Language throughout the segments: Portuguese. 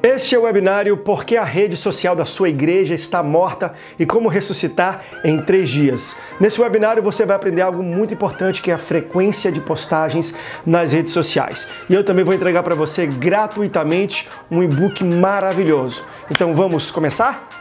Este é o webinário Por que a rede social da sua igreja está morta e como ressuscitar em três dias. Nesse webinário você vai aprender algo muito importante que é a frequência de postagens nas redes sociais. E eu também vou entregar para você gratuitamente um e-book maravilhoso. Então vamos começar?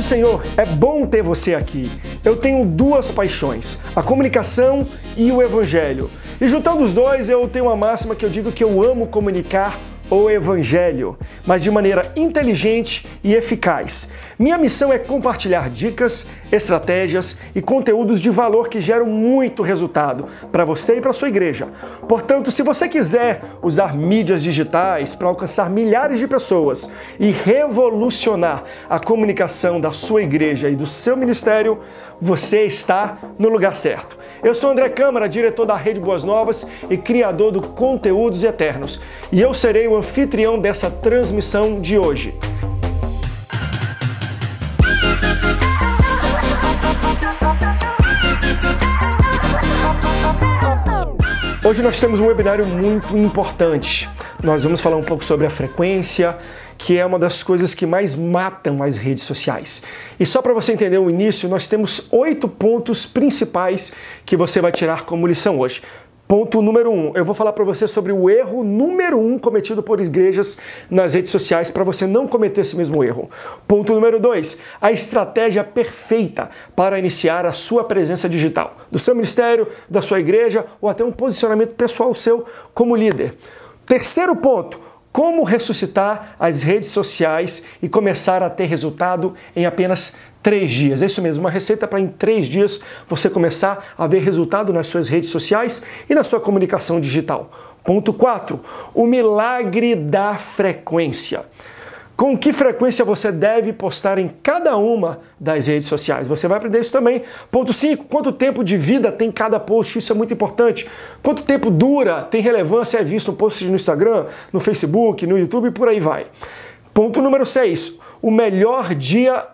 Do Senhor, é bom ter você aqui. Eu tenho duas paixões, a comunicação e o evangelho. E juntando os dois, eu tenho uma máxima que eu digo que eu amo comunicar o Evangelho, mas de maneira inteligente e eficaz. Minha missão é compartilhar dicas, estratégias e conteúdos de valor que geram muito resultado para você e para sua igreja. Portanto, se você quiser usar mídias digitais para alcançar milhares de pessoas e revolucionar a comunicação da sua igreja e do seu ministério, você está no lugar certo. Eu sou André Câmara, diretor da Rede Boas Novas e criador do Conteúdos Eternos, e eu serei o anfitrião dessa transmissão de hoje. Hoje nós temos um webinário muito importante. Nós vamos falar um pouco sobre a frequência, que é uma das coisas que mais matam as redes sociais. E só para você entender o início, nós temos oito pontos principais que você vai tirar como lição hoje. Ponto número um, eu vou falar para você sobre o erro número um cometido por igrejas nas redes sociais para você não cometer esse mesmo erro. Ponto número dois, a estratégia perfeita para iniciar a sua presença digital, do seu ministério, da sua igreja ou até um posicionamento pessoal seu como líder. Terceiro ponto, como ressuscitar as redes sociais e começar a ter resultado em apenas três dias. É isso mesmo, uma receita para em três dias você começar a ver resultado nas suas redes sociais e na sua comunicação digital. Ponto 4. O milagre da frequência com que frequência você deve postar em cada uma das redes sociais. Você vai aprender isso também. Ponto 5. Quanto tempo de vida tem cada post? Isso é muito importante. Quanto tempo dura, tem relevância, é visto um post no Instagram, no Facebook, no YouTube e por aí vai. Ponto número 6. O melhor dia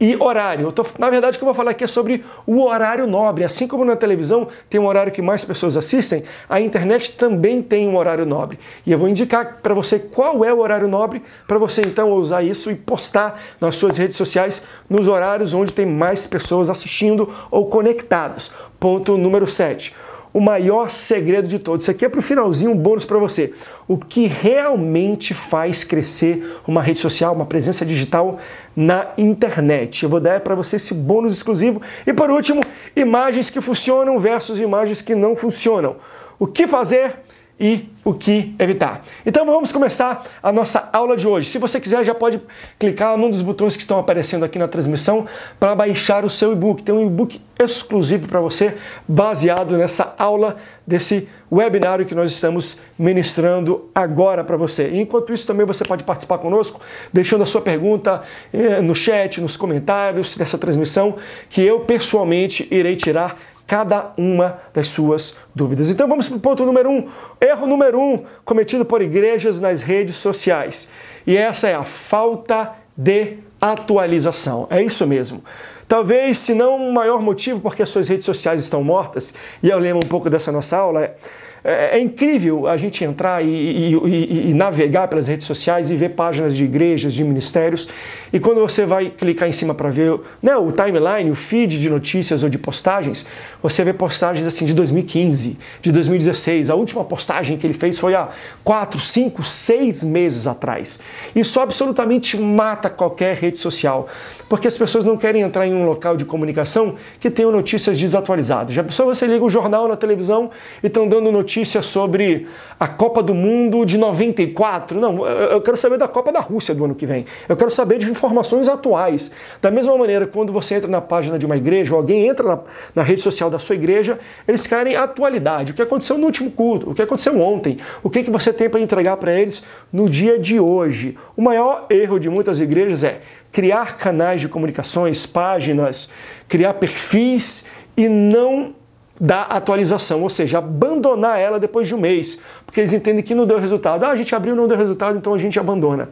e horário. Tô, na verdade, o que eu vou falar aqui é sobre o horário nobre. Assim como na televisão tem um horário que mais pessoas assistem, a internet também tem um horário nobre. E eu vou indicar para você qual é o horário nobre para você então usar isso e postar nas suas redes sociais nos horários onde tem mais pessoas assistindo ou conectadas. Ponto número 7 o maior segredo de todos. Isso aqui é para o finalzinho um bônus para você. O que realmente faz crescer uma rede social, uma presença digital na internet. Eu vou dar para você esse bônus exclusivo. E por último, imagens que funcionam versus imagens que não funcionam. O que fazer? E o que evitar. Então vamos começar a nossa aula de hoje. Se você quiser, já pode clicar num dos botões que estão aparecendo aqui na transmissão para baixar o seu e-book. Tem um e-book exclusivo para você, baseado nessa aula desse webinário que nós estamos ministrando agora para você. Enquanto isso, também você pode participar conosco, deixando a sua pergunta eh, no chat, nos comentários dessa transmissão, que eu pessoalmente irei tirar cada uma das suas dúvidas. Então vamos para o ponto número um. Erro número um cometido por igrejas nas redes sociais. E essa é a falta de atualização. É isso mesmo. Talvez, se não o maior motivo porque as suas redes sociais estão mortas, e eu lembro um pouco dessa nossa aula, é é, é, incrível a gente entrar e, e, e, e, navegar pelas redes sociais e ver páginas de igrejas, de ministérios, e quando você vai clicar em cima para ver né, o timeline, o feed de notícias ou de postagens, você vê postagens assim de 2015, de 2016. A última postagem que ele fez foi há 4, 5, 6 meses atrás. Isso absolutamente mata qualquer rede social, porque as pessoas não querem entrar em um local de comunicação que tenha notícias desatualizadas. Já pensou você liga o jornal na televisão e estão dando notícias notícia sobre a Copa do Mundo de 94. Não, eu quero saber da Copa da Rússia do ano que vem. Eu quero saber de informações atuais. Da mesma maneira, quando você entra na página de uma igreja, ou alguém entra na, na rede social da sua igreja, eles querem atualidade. O que aconteceu no último culto, o que aconteceu ontem, o que, que você tem para entregar para eles no dia de hoje. O maior erro de muitas igrejas é criar canais de comunicações, páginas, criar perfis e não da atualização, ou seja, abandonar ela depois de um mês, porque eles entendem que não deu resultado. Ah, a gente abriu, não deu resultado, então a gente abandona.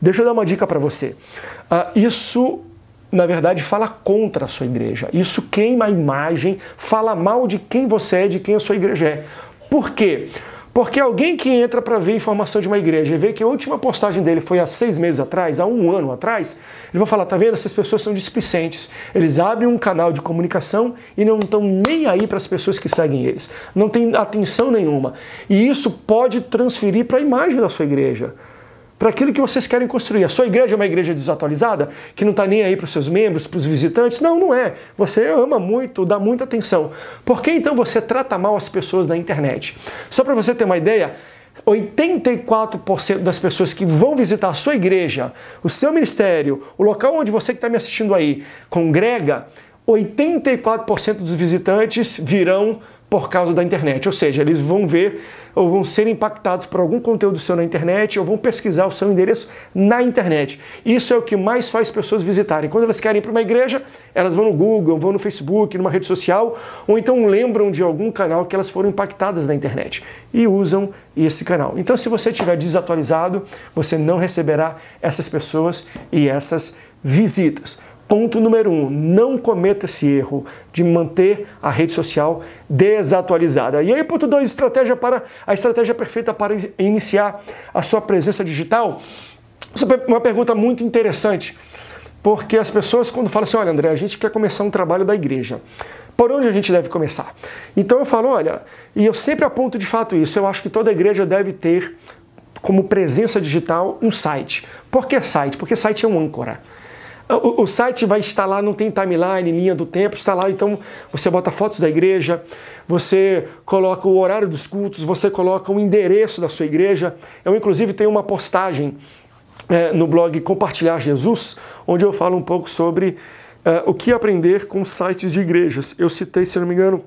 Deixa eu dar uma dica para você. Uh, isso na verdade, fala contra a sua igreja. Isso queima a imagem, fala mal de quem você é, de quem a sua igreja é. Por quê? Porque alguém que entra para ver informação de uma igreja e vê que a última postagem dele foi há seis meses atrás, há um ano atrás, ele vai falar: tá vendo? Essas pessoas são displicentes. Eles abrem um canal de comunicação e não estão nem aí para as pessoas que seguem eles. Não tem atenção nenhuma. E isso pode transferir para a imagem da sua igreja para aquilo que vocês querem construir. A sua igreja é uma igreja desatualizada, que não está nem aí para os seus membros, para os visitantes? Não, não é. Você ama muito, dá muita atenção. Por que então você trata mal as pessoas na internet? Só para você ter uma ideia, 84% das pessoas que vão visitar a sua igreja, o seu ministério, o local onde você que está me assistindo aí congrega, 84% dos visitantes virão por causa da internet. Ou seja, eles vão ver ou vão ser impactados por algum conteúdo seu na internet ou vão pesquisar o seu endereço na internet. Isso é o que mais faz pessoas visitarem. Quando elas querem ir para uma igreja, elas vão no Google, vão no Facebook, numa rede social, ou então lembram de algum canal que elas foram impactadas na internet e usam esse canal. Então, se você estiver desatualizado, você não receberá essas pessoas e essas visitas. Ponto número um, não cometa esse erro de manter a rede social desatualizada. E aí, ponto dois, estratégia para a estratégia perfeita para iniciar a sua presença digital. É uma pergunta muito interessante, porque as pessoas quando falam assim, olha André, a gente quer começar um trabalho da igreja. Por onde a gente deve começar? Então eu falo, olha, e eu sempre aponto de fato isso, eu acho que toda igreja deve ter como presença digital um site. Por que site? Porque site é um âncora. O, o, site vai estar lá, não tem timeline, linha do tempo, está lá, então você bota fotos da igreja, você coloca o horário dos cultos, você coloca o endereço da sua igreja. Eu, inclusive, tenho uma postagem é, no blog Compartilhar Jesus, onde eu falo um pouco sobre é, o que aprender com sites de igrejas. Eu citei, se não me engano,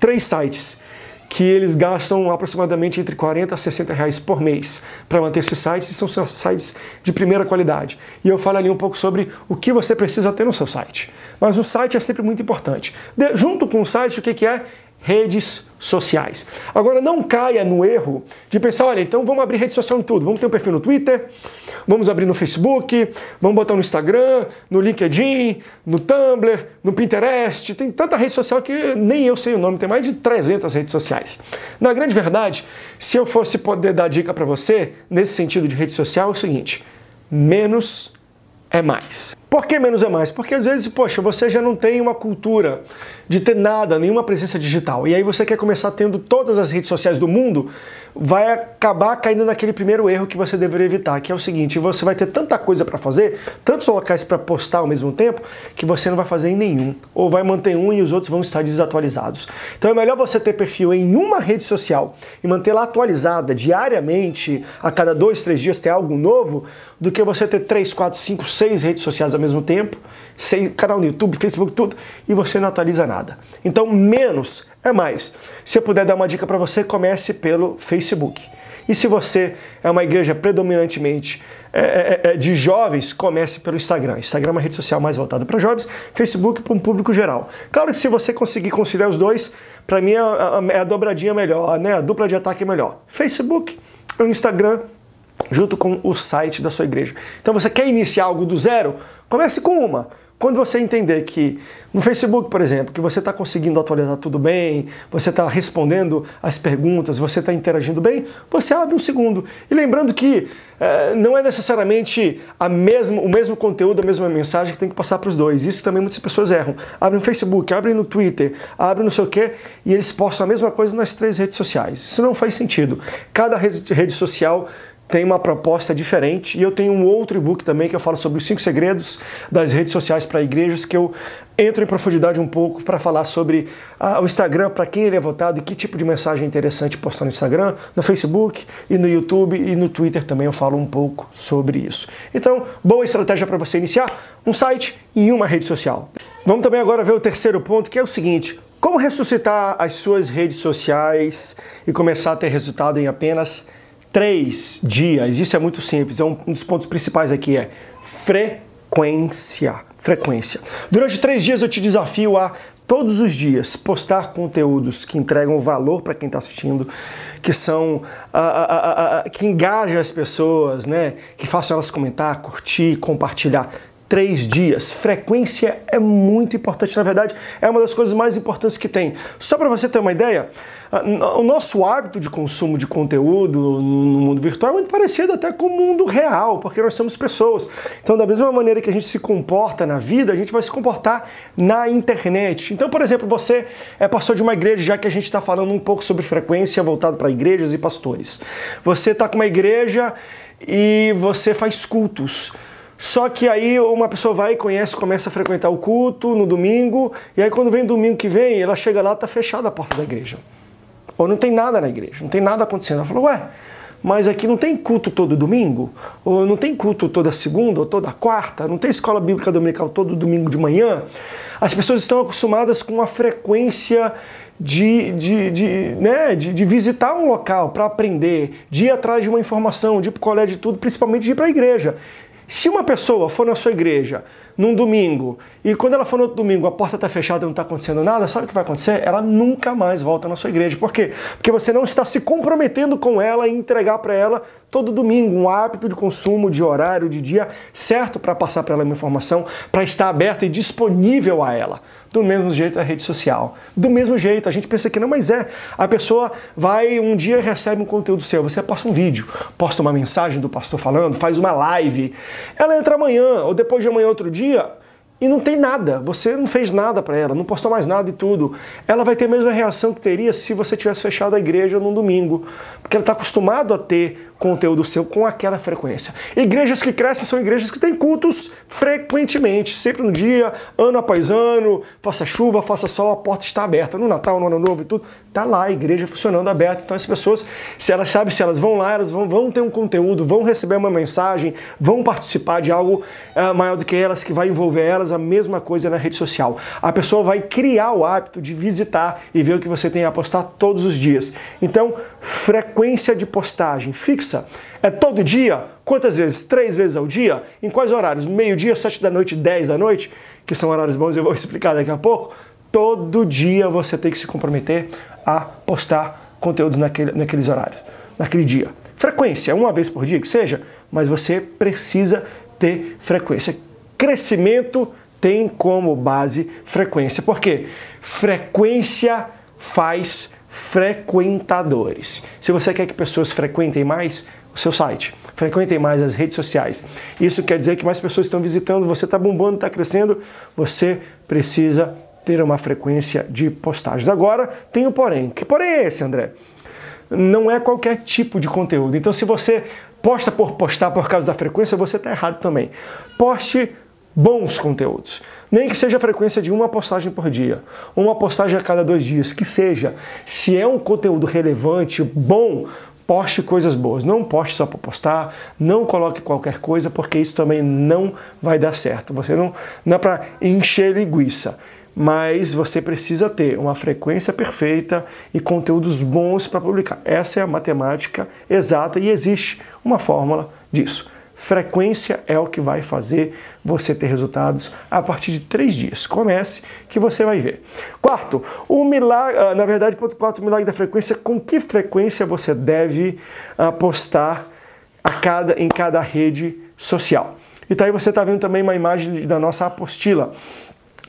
três sites que eles gastam aproximadamente entre 40 a 60 reais por mês para manter esses sites e são sites de primeira qualidade. E eu falo ali um pouco sobre o que você precisa ter no seu site. Mas o site é sempre muito importante. De, junto com o site, o que, que é? Redes sociais. Agora não caia no erro de pensar, olha, então vamos abrir rede social em tudo. Vamos ter um perfil no Twitter, vamos abrir no Facebook, vamos botar no Instagram, no LinkedIn, no Tumblr, no Pinterest. Tem tanta rede social que nem eu sei o nome, tem mais de 300 redes sociais. Na grande verdade, se eu fosse poder dar dica para você nesse sentido de rede social, é o seguinte: menos é mais. Por que menos é mais? Porque às vezes, poxa, você já não tem uma cultura de ter nada, nenhuma presença digital. E aí você quer começar tendo todas as redes sociais do mundo, vai acabar caindo naquele primeiro erro que você deveria evitar, que é o seguinte: você vai ter tanta coisa para fazer, tantos locais para postar ao mesmo tempo, que você não vai fazer em nenhum. Ou vai manter um e os outros vão estar desatualizados. Então é melhor você ter perfil em uma rede social e mantê-la atualizada diariamente, a cada dois, três dias ter algo novo, do que você ter três, quatro, cinco, seis redes sociais ao mesmo tempo, canal no YouTube, Facebook, tudo, e você não atualiza nada. Então, menos é mais. Se eu puder dar uma dica para você, comece pelo Facebook. E se você é uma igreja predominantemente é, é, é, de jovens, comece pelo Instagram. Instagram é uma rede social mais voltada para jovens, Facebook para um público geral. Claro que se você conseguir conciliar os dois, para mim é a, a, a, dobradinha melhor, né? a dupla de ataque é melhor. Facebook, o Instagram, junto com o site da sua igreja. Então você quer iniciar algo do zero? Comece com uma. Quando você entender que no Facebook, por exemplo, que você está conseguindo atualizar tudo bem, você está respondendo as perguntas, você está interagindo bem, você abre um segundo. E lembrando que é, não é necessariamente a mesma, o mesmo conteúdo, a mesma mensagem que tem que passar para os dois. Isso também muitas pessoas erram. Abrem no Facebook, abrem no Twitter, abrem não sei o quê, e eles postam a mesma coisa nas três redes sociais. Isso não faz sentido. Cada rede social tem uma proposta diferente e eu tenho um outro e-book também que eu falo sobre os cinco segredos das redes sociais para igrejas que eu entro em profundidade um pouco para falar sobre ah, o Instagram, para quem ele é votado e que tipo de mensagem interessante postar no Instagram, no Facebook e no YouTube e no Twitter também eu falo um pouco sobre isso. Então, boa estratégia para você iniciar um site e uma rede social. Vamos também agora ver o terceiro ponto, que é o seguinte: como ressuscitar as suas redes sociais e começar a ter resultado em apenas três dias, isso é muito simples, é um dos pontos principais aqui é frequência. Frequência. Durante três dias eu te desafio a todos os dias postar conteúdos que entregam valor para quem está assistindo, que são a, a, a, que engajam as pessoas, né? Que façam elas comentar, curtir, compartilhar três dias. Frequência é muito importante, na verdade, é uma das coisas mais importantes que tem. Só para você ter uma ideia, o nosso hábito de consumo de conteúdo no mundo virtual é muito parecido até com o mundo real, porque nós somos pessoas. Então, da mesma maneira que a gente se comporta na vida, a gente vai se comportar na internet. Então, por exemplo, você é pastor de uma igreja, já que a gente está falando um pouco sobre frequência voltado para igrejas e pastores. Você está com uma igreja e você faz cultos. Só que aí uma pessoa vai e conhece, começa a frequentar o culto no domingo, e aí quando vem domingo que vem, ela chega lá, tá fechada a porta da igreja. Ou não tem nada na igreja, não tem nada acontecendo. Ela falou, ué, mas aqui não tem culto todo domingo? Ou não tem culto toda segunda ou toda quarta? Não tem escola bíblica dominical todo domingo de manhã? As pessoas estão acostumadas com a frequência de, de, de, né, de, de visitar um local para aprender, de ir atrás de uma informação, de ir para o colégio de tudo, principalmente de ir para a igreja. Se uma pessoa for na sua igreja num domingo e quando ela for no outro domingo a porta está fechada e não está acontecendo nada, sabe o que vai acontecer? Ela nunca mais volta na sua igreja. Por quê? Porque você não está se comprometendo com ela e entregar para ela todo domingo um hábito de consumo, de horário, de dia certo para passar para ela uma informação, para estar aberta e disponível a ela. Do mesmo jeito a rede social. Do mesmo jeito, a gente pensa que não, mas é. A pessoa vai, um dia recebe um conteúdo seu, você posta um vídeo, posta uma mensagem do pastor falando, faz uma live. Ela entra amanhã, ou depois de amanhã outro dia, dia e não tem nada, você não fez nada para ela, não postou mais nada e tudo. Ela vai ter a mesma reação que teria se você tivesse fechado a igreja num domingo, porque ela está acostumado a ter conteúdo seu com aquela frequência. Igrejas que crescem são igrejas que têm cultos frequentemente, sempre no dia, ano após ano, faça chuva, faça sol, a porta está aberta. No Natal, no Ano Novo e tudo, tá lá a igreja funcionando aberta. Então as pessoas, se elas sabem se elas vão lá, elas vão, vão ter um conteúdo, vão receber uma mensagem, vão participar de algo uh, maior do que elas, que vai envolver elas, a mesma coisa na rede social. A pessoa vai criar o hábito de visitar e ver o que você tem a postar todos os dias. Então, frequência de postagem fixa? É todo dia? Quantas vezes? Três vezes ao dia? Em quais horários? Meio-dia, sete da noite, dez da noite? Que são horários bons, eu vou explicar daqui a pouco. Todo dia você tem que se comprometer a postar conteúdos naquele, naqueles horários, naquele dia. Frequência, uma vez por dia que seja, mas você precisa ter frequência. Crescimento tem como base frequência. Por quê? Frequência faz frequentadores. Se você quer que pessoas frequentem mais o seu site, frequentem mais as redes sociais, isso quer dizer que mais pessoas estão visitando, você está bombando, está crescendo, você precisa ter uma frequência de postagens. Agora, tem o porém. Que porém é esse, André? Não é qualquer tipo de conteúdo. Então, se você posta por postar por causa da frequência, você está errado também. Poste bons conteúdos. Nem que seja a frequência de uma postagem por dia, uma postagem a cada dois dias, que seja. Se é um conteúdo relevante, bom, poste coisas boas. Não poste só para postar, não coloque qualquer coisa, porque isso também não vai dar certo. Você não, não é para encher linguiça, mas você precisa ter uma frequência perfeita e conteúdos bons para publicar. Essa é a matemática exata e existe uma fórmula disso. Frequência é o que vai fazer você ter resultados a partir de três dias. Comece que você vai ver. Quarto, o milagre, ah, na verdade, ponto quatro, o milagre da frequência. Com que frequência você deve postar a cada, em cada rede social? E tá aí você está vendo também uma imagem da nossa apostila.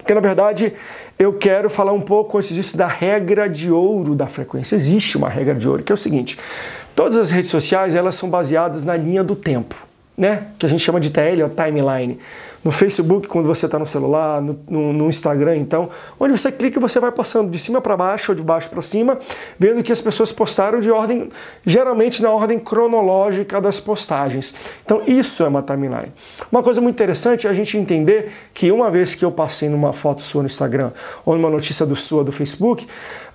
Que na verdade eu quero falar um pouco antes disso da regra de ouro da frequência. Existe uma regra de ouro que é o seguinte: todas as redes sociais elas são baseadas na linha do tempo né? Que a gente chama de TL, ou timeline no Facebook, quando você está no celular, no, no, no, Instagram, então, onde você clica você vai passando de cima para baixo ou de baixo para cima, vendo que as pessoas postaram de ordem, geralmente na ordem cronológica das postagens. Então, isso é uma timeline. Uma coisa muito interessante é a gente entender que uma vez que eu passei numa foto sua no Instagram ou numa notícia do sua do Facebook,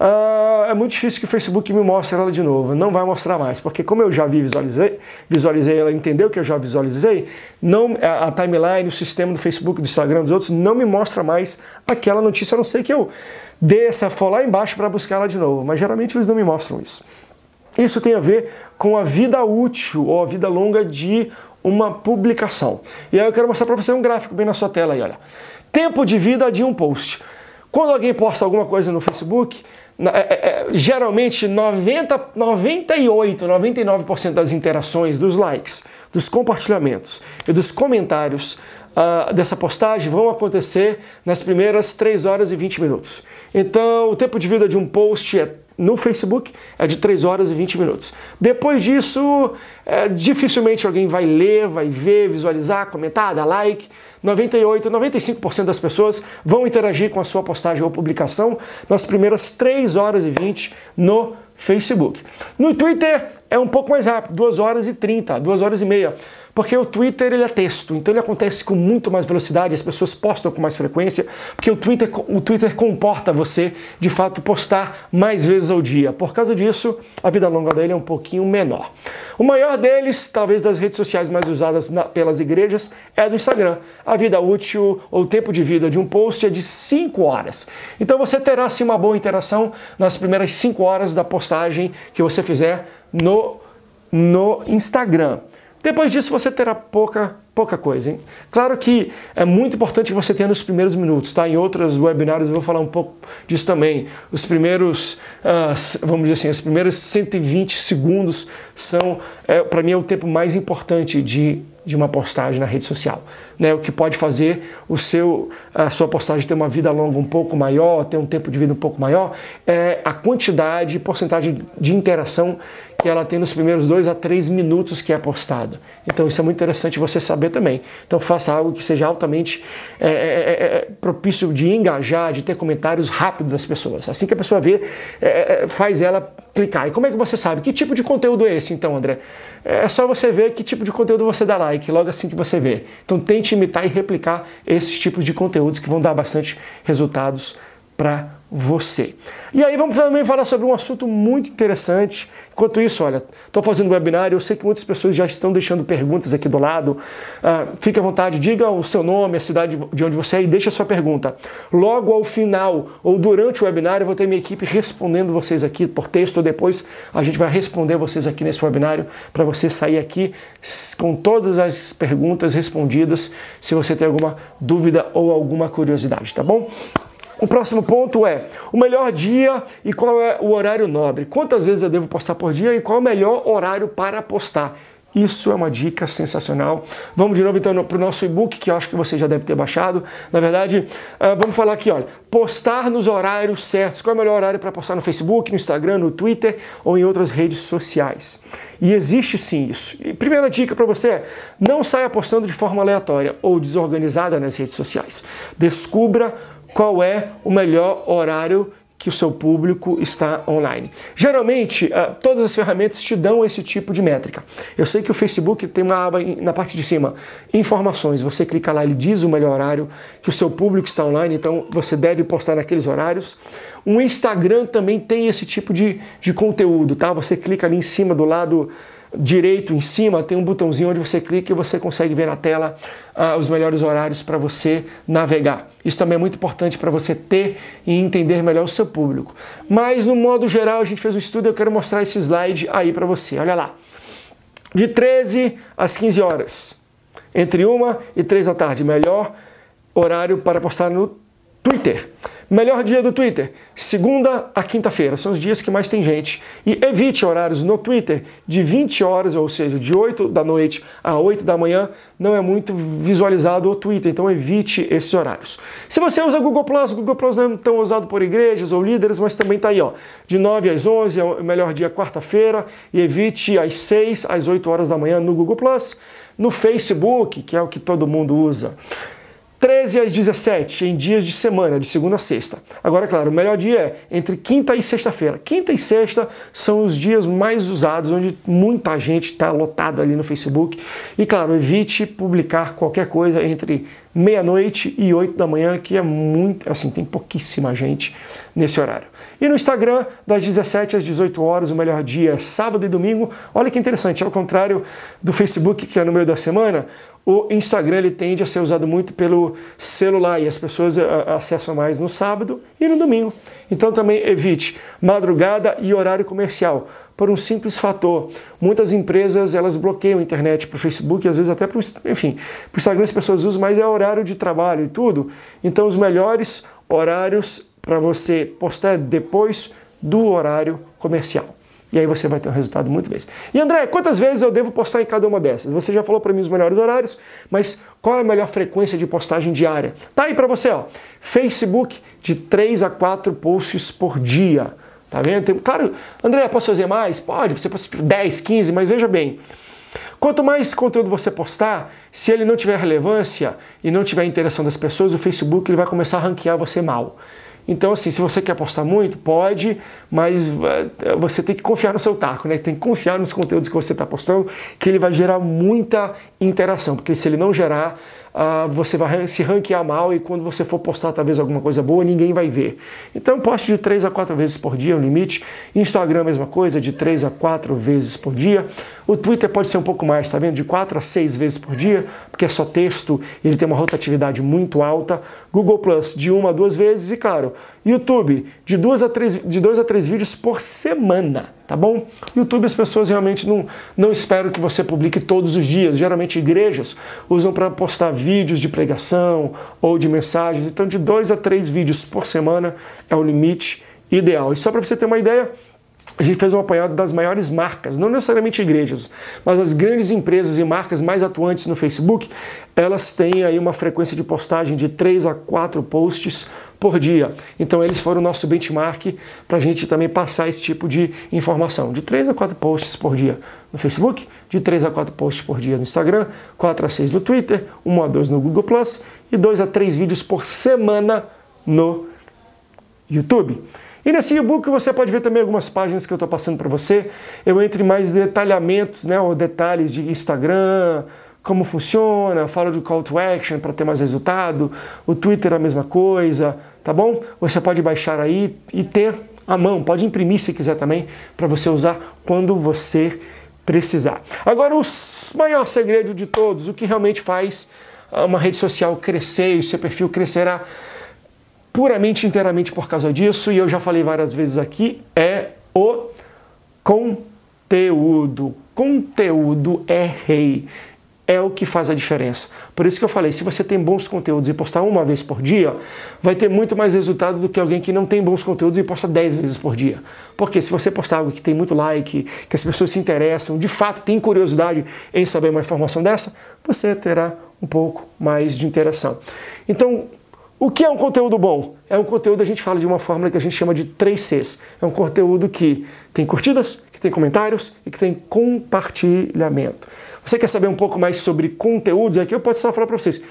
uh, é muito difícil que o Facebook me mostre ela de novo. Não vai mostrar mais, porque como eu já visualizei, visualizei ela entendeu que eu já visualizei, não a timeline, o sistema sistema do Facebook, do Instagram, dos outros, não me mostra mais aquela notícia, a não ser que eu dê essa for lá embaixo para buscar ela de novo. Mas geralmente eles não me mostram isso. Isso tem a ver com a vida útil ou a vida longa de uma publicação. E aí eu quero mostrar para você um gráfico bem na sua tela aí, olha. Tempo de vida de um post. Quando alguém posta alguma coisa no Facebook, é, é, é, geralmente 90, 98, 99% das interações, dos likes, dos compartilhamentos e dos comentários uh, dessa postagem vão acontecer nas primeiras 3 horas e 20 minutos. Então, o tempo de vida de um post é no Facebook é de 3 horas e 20 minutos. Depois disso, é, dificilmente alguém vai ler, vai ver, visualizar, comentar, dar like. 98, 95% das pessoas vão interagir com a sua postagem ou publicação nas primeiras 3 horas e 20 no Facebook. No Twitter é um pouco mais rápido, 2 horas e 30, 2 horas e meia. Porque o Twitter ele é texto, então ele acontece com muito mais velocidade, as pessoas postam com mais frequência, porque o Twitter, o Twitter comporta você de fato postar mais vezes ao dia. Por causa disso, a vida longa dele é um pouquinho menor. O maior deles, talvez das redes sociais mais usadas na, pelas igrejas, é do Instagram. A vida útil ou o tempo de vida de um post é de 5 horas. Então você terá sim uma boa interação nas primeiras 5 horas da postagem que você fizer no, no Instagram. Depois disso você terá pouca, pouca coisa. Hein? Claro que é muito importante que você tenha nos primeiros minutos, tá? Em outros webinários eu vou falar um pouco disso também. Os primeiros, uh, vamos dizer assim, os primeiros 120 segundos são, é, para mim, é o tempo mais importante de, de uma postagem na rede social. Né? O que pode fazer o seu, a sua postagem ter uma vida longa um pouco maior, ter um tempo de vida um pouco maior, é a quantidade e porcentagem de interação que ela tem nos primeiros dois a três minutos que é postada. Então isso é muito interessante você saber também. Então faça algo que seja altamente é, é, é, é propício de engajar, de ter comentários rápidos das pessoas. Assim que a pessoa vê, é, é, faz ela clicar. E como é que você sabe? Que tipo de conteúdo é esse então, André? É só você ver que tipo de conteúdo você dá like, logo assim que você vê. Então tente imitar e replicar esses tipos de conteúdos que vão dar bastante resultados para você. E aí vamos também falar sobre um assunto muito interessante. Enquanto isso, olha, estou fazendo webinar e eu sei que muitas pessoas já estão deixando perguntas aqui do lado. Uh, fique à vontade, diga o seu nome, a cidade de onde você é e deixe a sua pergunta. Logo ao final ou durante o webinar eu vou ter minha equipe respondendo vocês aqui por texto ou depois a gente vai responder vocês aqui nesse webinário para você sair aqui com todas as perguntas respondidas se você tem alguma dúvida ou alguma curiosidade, tá bom? O próximo ponto é o melhor dia e qual é o horário nobre. Quantas vezes eu devo postar por dia e qual é o melhor horário para postar? Isso é uma dica sensacional. Vamos de novo então para o nosso e-book, que eu acho que você já deve ter baixado. Na verdade, uh, vamos falar aqui, olha, postar nos horários certos. Qual é o melhor horário para postar no Facebook, no Instagram, no Twitter ou em outras redes sociais? E existe sim isso. E primeira dica para você é, não saia postando de forma aleatória ou desorganizada nas redes sociais. Descubra qual é o melhor horário que o seu público está online. Geralmente, ah, todas as ferramentas te dão esse tipo de métrica. Eu sei que o Facebook tem uma aba na parte de cima, informações. Você clica lá, ele diz o melhor horário que o seu público está online, então você deve postar naqueles horários. O Instagram também tem esse tipo de, de conteúdo, tá? Você clica ali em cima do lado direito em cima tem um botãozinho onde você clica e você consegue ver na tela uh, os melhores horários para você navegar. Isso também é muito importante para você ter e entender melhor o seu público. Mas no modo geral, a gente fez um estudo e eu quero mostrar esse slide aí para você. Olha lá. De 13 às 15 horas. Entre 1 e 3 da tarde. Melhor horário para postar no Twitter. Melhor dia do Twitter, segunda a quinta-feira, são os dias que mais tem gente. E evite horários no Twitter de 20 horas, ou seja, de 8 da noite a 8 da manhã, não é muito visualizado o Twitter, então evite esses horários. Se você usa Google Plus, Google Plus não é tão usado por igrejas ou líderes, mas também está aí, ó, de 9 às 11, é o melhor dia quarta-feira, e evite às 6 às 8 horas da manhã no Google Plus. No Facebook, que é o que todo mundo usa. 13 às 17 em dias de semana, de segunda a sexta. Agora, claro, o melhor dia é entre quinta e sexta-feira. Quinta e sexta são os dias mais usados, onde muita gente está lotada ali no Facebook. E, claro, evite publicar qualquer coisa entre meia-noite e 8 da manhã, que é muito, assim, tem pouquíssima gente nesse horário. E no Instagram, das 17 às 18 horas, o melhor dia é sábado e domingo. Olha que interessante, ao contrário do Facebook, que é no meio da semana, o Instagram ele tende a ser usado muito pelo celular e as pessoas eh, acessam mais no sábado e no domingo. Então também evite madrugada e horário comercial por um simples fator. Muitas empresas elas bloqueiam a internet para o Facebook, às vezes até para enfim, para o Instagram as pessoas usam, mas é horário de trabalho e tudo. Então os melhores horários para você postar depois do horário comercial. E aí você vai ter um resultado muito vezes. E André, quantas vezes eu devo postar em cada uma dessas? Você já falou para mim os melhores horários, mas qual é a melhor frequência de postagem diária? Tá aí para você, ó. Facebook de 3 a 4 posts por dia. Tá vendo? Tem, claro, André, posso fazer mais? Pode, você pode 10, 15, mas veja bem, Quanto mais conteúdo você postar, se ele não tiver relevância e não tiver interação das pessoas, o Facebook ele vai começar a ranquear você mal. Então, assim, se você quer postar muito, pode, mas eh, você tem que confiar no seu taco, né? Tem que confiar nos conteúdos que você está postando, que ele vai gerar muita interação, porque se ele não gerar, uh, você vai se ranquear mal e quando você for postar talvez alguma coisa boa, ninguém vai ver. Então poste de 3 a 4 vezes por dia, o limite. Instagram, mesma coisa, de 3 a 4 vezes por dia. O Twitter pode ser um pouco mais, tá vendo? De 4 a 6 vezes por dia, porque é só texto, ele tem uma rotatividade muito alta. Google Plus, de 1 a 2 vezes, e claro, YouTube, de 2 a 3, de 2 a 3 vídeos por semana, tá bom? YouTube as pessoas realmente não, não esperam que você publique todos os dias. Geralmente igrejas usam para postar vídeos de pregação ou de mensagens. Então, de 2 a 3 vídeos por semana é o limite ideal. E só para você ter uma ideia, a gente fez um apanhado das maiores marcas, não necessariamente igrejas, mas as grandes empresas e marcas mais atuantes no Facebook, elas têm aí uma frequência de postagem de 3 a 4 posts por dia. Então eles foram o nosso benchmark para a gente também passar esse tipo de informação. De 3 a 4 posts por dia no Facebook, de 3 a 4 posts por dia no Instagram, 4 a 6 no Twitter, 1 a 2 no Google e 2 a 3 vídeos por semana no YouTube. E nesse e-book você pode ver também algumas páginas que eu estou passando para você. Eu entro em mais detalhamentos, né, ou detalhes de Instagram, como funciona, falo do call to action para ter mais resultado, o Twitter a mesma coisa, tá bom? Você pode baixar aí e ter à mão, pode imprimir se quiser também, para você usar quando você precisar. Agora, o maior segredo de todos, o que realmente faz uma rede social crescer e o seu perfil crescerá puramente inteiramente por causa disso, e eu já falei várias vezes aqui, é o conteúdo. Conteúdo é rei. É o que faz a diferença. Por isso que eu falei, se você tem bons conteúdos e postar uma vez por dia, vai ter muito mais resultado do que alguém que não tem bons conteúdos e posta dez vezes por dia. Porque se você postar algo que tem muito like, que as pessoas se interessam, de fato tem curiosidade em saber uma informação dessa, você terá um pouco mais de interação. Então, o que é um conteúdo bom? É um conteúdo, a gente fala de uma fórmula que a gente chama de 3 Cs. É um conteúdo que tem curtidas, que tem comentários e que tem compartilhamento. Você quer saber um pouco mais sobre conteúdos? Aqui eu posso só falar para vocês.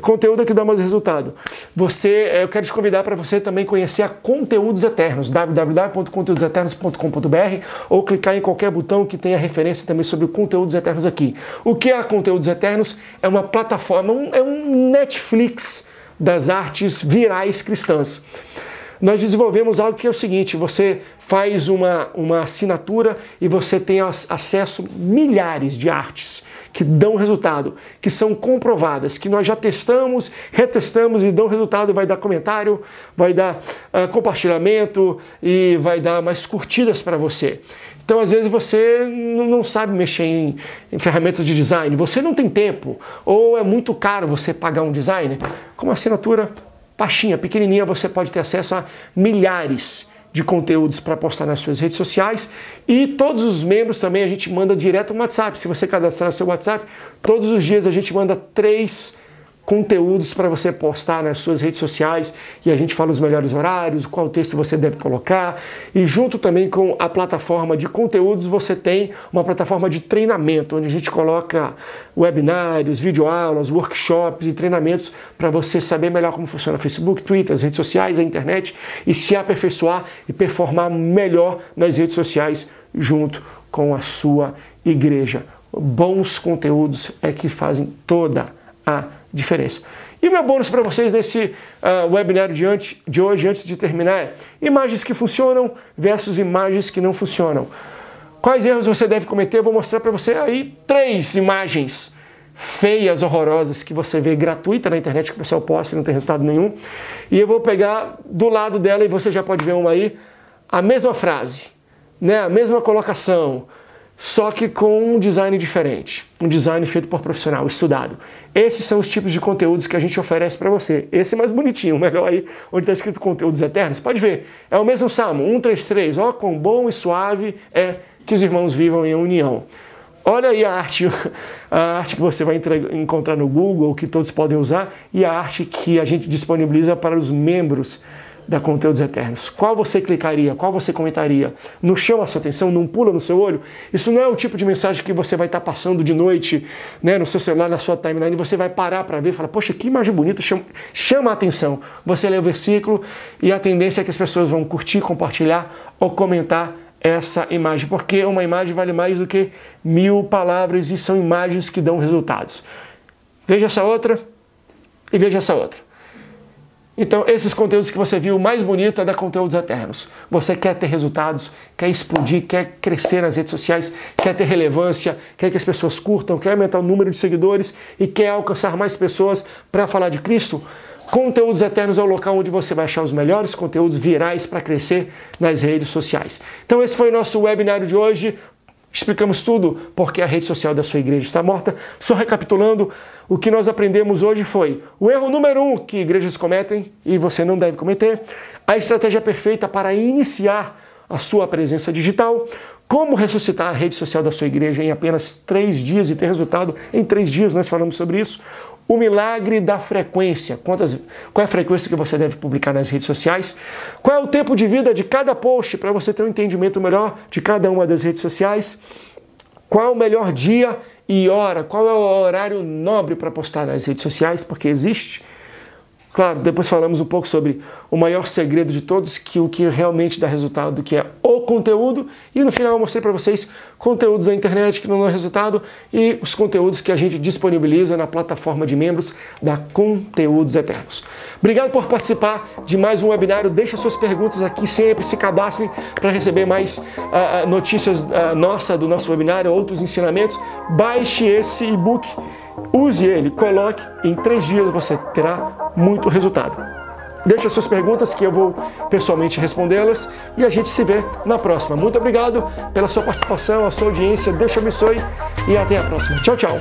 Conteúdo é que dá mais resultado. Você, eh, eu quero te convidar para você também conhecer a Conteúdos Eternos, www.conteúdoseternos.com.br ou clicar em qualquer botão que tenha referência também sobre Conteúdos Eternos aqui. O que é a Conteúdos Eternos? É uma plataforma, é um Netflix das artes virais cristãs. Nós desenvolvemos algo que é o seguinte: você faz uma, uma assinatura e você tem acesso a milhares de artes que dão resultado, que são comprovadas, que nós já testamos, retestamos e dão resultado, vai dar comentário, vai dar uh, compartilhamento e vai dar mais curtidas para você. Então, às vezes, você não sabe mexer em, em, ferramentas de design, você não tem tempo, ou é muito caro você pagar um designer. Com uma assinatura baixinha, pequenininha, você pode ter acesso a milhares de conteúdos para postar nas suas redes sociais e todos os membros também a gente manda direto no WhatsApp. Se você cadastrar o seu WhatsApp, todos os dias a gente manda três conteúdos para você postar nas suas redes sociais e a gente fala os melhores horários, qual texto você deve colocar. E junto também com a plataforma de conteúdos, você tem uma plataforma de treinamento, onde a gente coloca webinários, videoaulas, workshops e treinamentos para você saber melhor como funciona o Facebook, Twitter, as redes sociais, a internet e se aperfeiçoar e performar melhor nas redes sociais junto com a sua igreja. Bons conteúdos é que fazem toda a diferença. E o meu bônus para vocês nesse uh, webinário de, antes, de hoje, antes de terminar, é imagens que funcionam versus imagens que não funcionam. Quais erros você deve cometer? Eu vou mostrar para você aí três imagens feias, horrorosas, que você vê gratuita na internet, que o pessoal posta e não tem resultado nenhum. E eu vou pegar do lado dela, e você já pode ver uma aí, a mesma frase, né? a mesma colocação, só que com um design diferente, um design feito por profissional, estudado. Esses são os tipos de conteúdos que a gente oferece para você. Esse é mais bonitinho, melhor aí, onde está escrito conteúdos eternos. Pode ver, é o mesmo Salmo, 133, ó, com bom e suave é que os irmãos vivam em união. Olha aí a arte, a arte que você vai encontrar no Google, que todos podem usar, e a arte que a gente disponibiliza para os membros da Conteúdos Eternos. Qual você clicaria? Qual você comentaria? Não chama a sua atenção? Não pula no seu olho? Isso não é o tipo de mensagem que você vai estar passando de noite né, no seu celular, na sua timeline, você vai parar para ver e falar, poxa, que imagem bonita, chama, chama a atenção. Você lê o versículo e a tendência é que as pessoas vão curtir, compartilhar ou comentar essa imagem, porque uma imagem vale mais do que mil palavras e são imagens que dão resultados. Veja essa outra e veja essa outra. Então, esses conteúdos que você viu, mais bonito é da Conteúdos Eternos. Você quer ter resultados, quer explodir, quer crescer nas redes sociais, quer ter relevância, quer que as pessoas curtam, quer aumentar o número de seguidores e quer alcançar mais pessoas para falar de Cristo? Conteúdos Eternos é o local onde você vai achar os melhores conteúdos virais para crescer nas redes sociais. Então, esse foi o nosso webinário de hoje. Explicamos tudo porque a rede social da sua igreja está morta. Só recapitulando, o que nós aprendemos hoje foi o erro número um que igrejas cometem e você não deve cometer, a estratégia perfeita para iniciar a sua presença digital, como ressuscitar a rede social da sua igreja em apenas três dias e ter resultado em três dias, nós falamos sobre isso. O milagre da frequência. Quantas, qual é a frequência que você deve publicar nas redes sociais? Qual é o tempo de vida de cada post para você ter um entendimento melhor de cada uma das redes sociais? Qual é o melhor dia e hora? Qual é o horário nobre para postar nas redes sociais? Porque existe Claro, depois falamos um pouco sobre o maior segredo de todos, que o que realmente dá resultado, que é o conteúdo, e no final eu mostrei para vocês conteúdos da internet que não dão resultado e os conteúdos que a gente disponibiliza na plataforma de membros da Conteúdos Eternos. Obrigado por participar de mais um webinário. Deixe suas perguntas aqui sempre, se cadastre para receber mais uh, notícias uh, nossa do nosso webinário, outros ensinamentos. Baixe esse e-book Use ele, coloque, em três dias você terá muito resultado. Deixe suas perguntas que eu vou pessoalmente respondê-las e a gente se vê na próxima. Muito obrigado pela sua participação, a sua audiência. Deus te abençoe e até a próxima. Tchau, tchau.